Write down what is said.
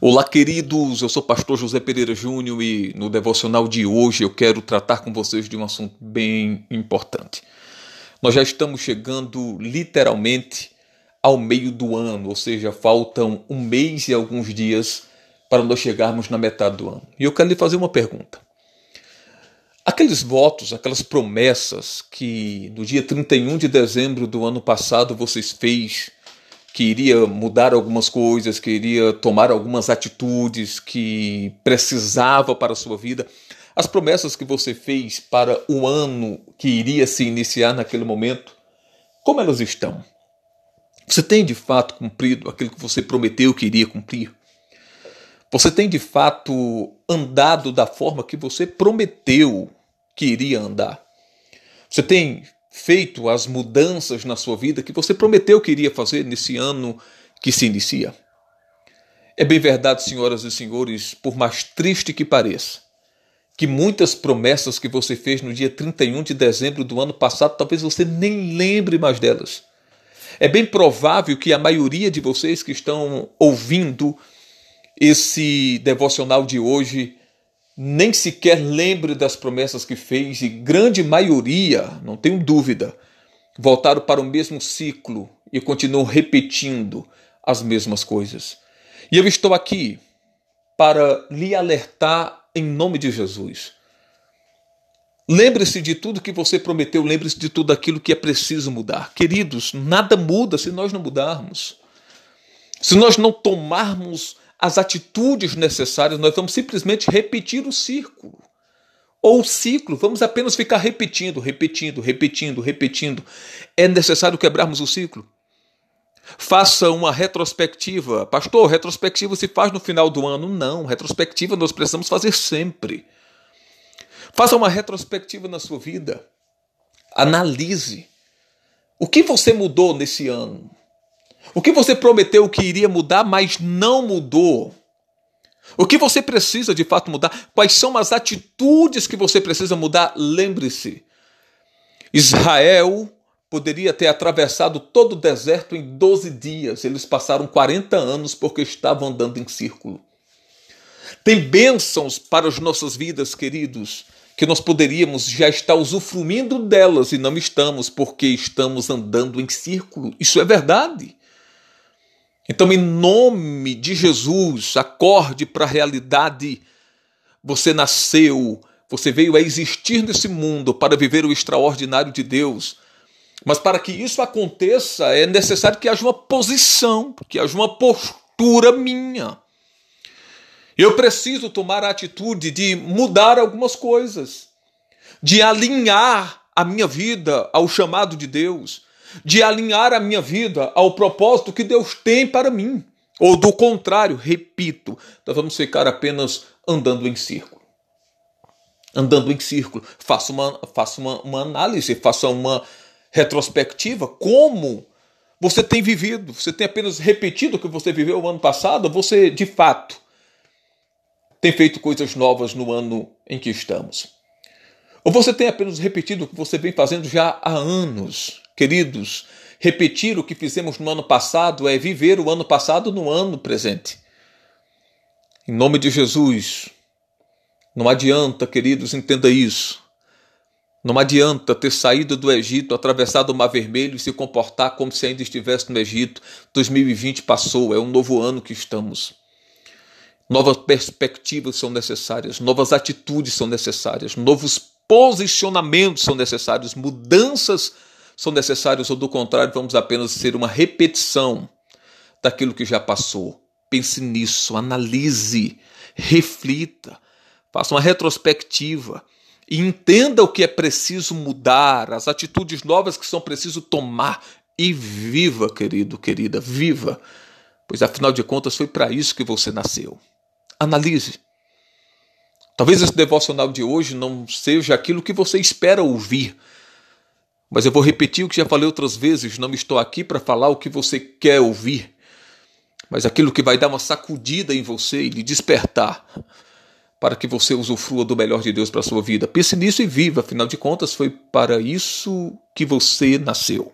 Olá, queridos. Eu sou o pastor José Pereira Júnior e no devocional de hoje eu quero tratar com vocês de um assunto bem importante. Nós já estamos chegando literalmente ao meio do ano, ou seja, faltam um mês e alguns dias para nós chegarmos na metade do ano. E eu quero lhe fazer uma pergunta. Aqueles votos, aquelas promessas que no dia 31 de dezembro do ano passado vocês fez que iria mudar algumas coisas, que iria tomar algumas atitudes que precisava para a sua vida. As promessas que você fez para o ano que iria se iniciar naquele momento, como elas estão? Você tem de fato cumprido aquilo que você prometeu que iria cumprir? Você tem de fato andado da forma que você prometeu que iria andar? Você tem feito as mudanças na sua vida que você prometeu que iria fazer nesse ano que se inicia? É bem verdade, senhoras e senhores, por mais triste que pareça, que muitas promessas que você fez no dia 31 de dezembro do ano passado, talvez você nem lembre mais delas. É bem provável que a maioria de vocês que estão ouvindo esse devocional de hoje nem sequer lembre das promessas que fez, e grande maioria, não tenho dúvida, voltaram para o mesmo ciclo e continuam repetindo as mesmas coisas. E eu estou aqui para lhe alertar em nome de Jesus. Lembre-se de tudo que você prometeu, lembre-se de tudo aquilo que é preciso mudar. Queridos, nada muda se nós não mudarmos. Se nós não tomarmos as atitudes necessárias, nós vamos simplesmente repetir o círculo. Ou o ciclo, vamos apenas ficar repetindo, repetindo, repetindo, repetindo. É necessário quebrarmos o ciclo. Faça uma retrospectiva. Pastor, retrospectiva se faz no final do ano? Não, retrospectiva nós precisamos fazer sempre. Faça uma retrospectiva na sua vida. Analise. O que você mudou nesse ano? O que você prometeu que iria mudar, mas não mudou? O que você precisa de fato mudar? Quais são as atitudes que você precisa mudar? Lembre-se: Israel poderia ter atravessado todo o deserto em 12 dias. Eles passaram 40 anos porque estavam andando em círculo. Tem bênçãos para as nossas vidas, queridos, que nós poderíamos já estar usufruindo delas e não estamos porque estamos andando em círculo. Isso é verdade. Então, em nome de Jesus, acorde para a realidade. Você nasceu, você veio a existir nesse mundo para viver o extraordinário de Deus. Mas para que isso aconteça, é necessário que haja uma posição, que haja uma postura minha. Eu preciso tomar a atitude de mudar algumas coisas, de alinhar a minha vida ao chamado de Deus, de alinhar a minha vida ao propósito que Deus tem para mim. Ou do contrário, repito, nós vamos ficar apenas andando em círculo. Andando em círculo. Faça uma, faça uma, uma análise, faça uma retrospectiva. Como você tem vivido? Você tem apenas repetido o que você viveu o ano passado? Você, de fato, tem feito coisas novas no ano em que estamos? Ou você tem apenas repetido o que você vem fazendo já há anos? Queridos, repetir o que fizemos no ano passado é viver o ano passado no ano presente. Em nome de Jesus, não adianta, queridos, entenda isso. Não adianta ter saído do Egito, atravessado o Mar Vermelho e se comportar como se ainda estivesse no Egito. 2020 passou, é um novo ano que estamos. Novas perspectivas são necessárias, novas atitudes são necessárias, novos posicionamentos são necessários, mudanças são necessários, ou do contrário, vamos apenas ser uma repetição daquilo que já passou. Pense nisso, analise, reflita, faça uma retrospectiva e entenda o que é preciso mudar, as atitudes novas que são preciso tomar e viva, querido, querida, viva, pois afinal de contas foi para isso que você nasceu. Analise. Talvez esse devocional de hoje não seja aquilo que você espera ouvir, mas eu vou repetir o que já falei outras vezes: não estou aqui para falar o que você quer ouvir, mas aquilo que vai dar uma sacudida em você e lhe despertar para que você usufrua do melhor de Deus para a sua vida. Pense nisso e viva, afinal de contas, foi para isso que você nasceu.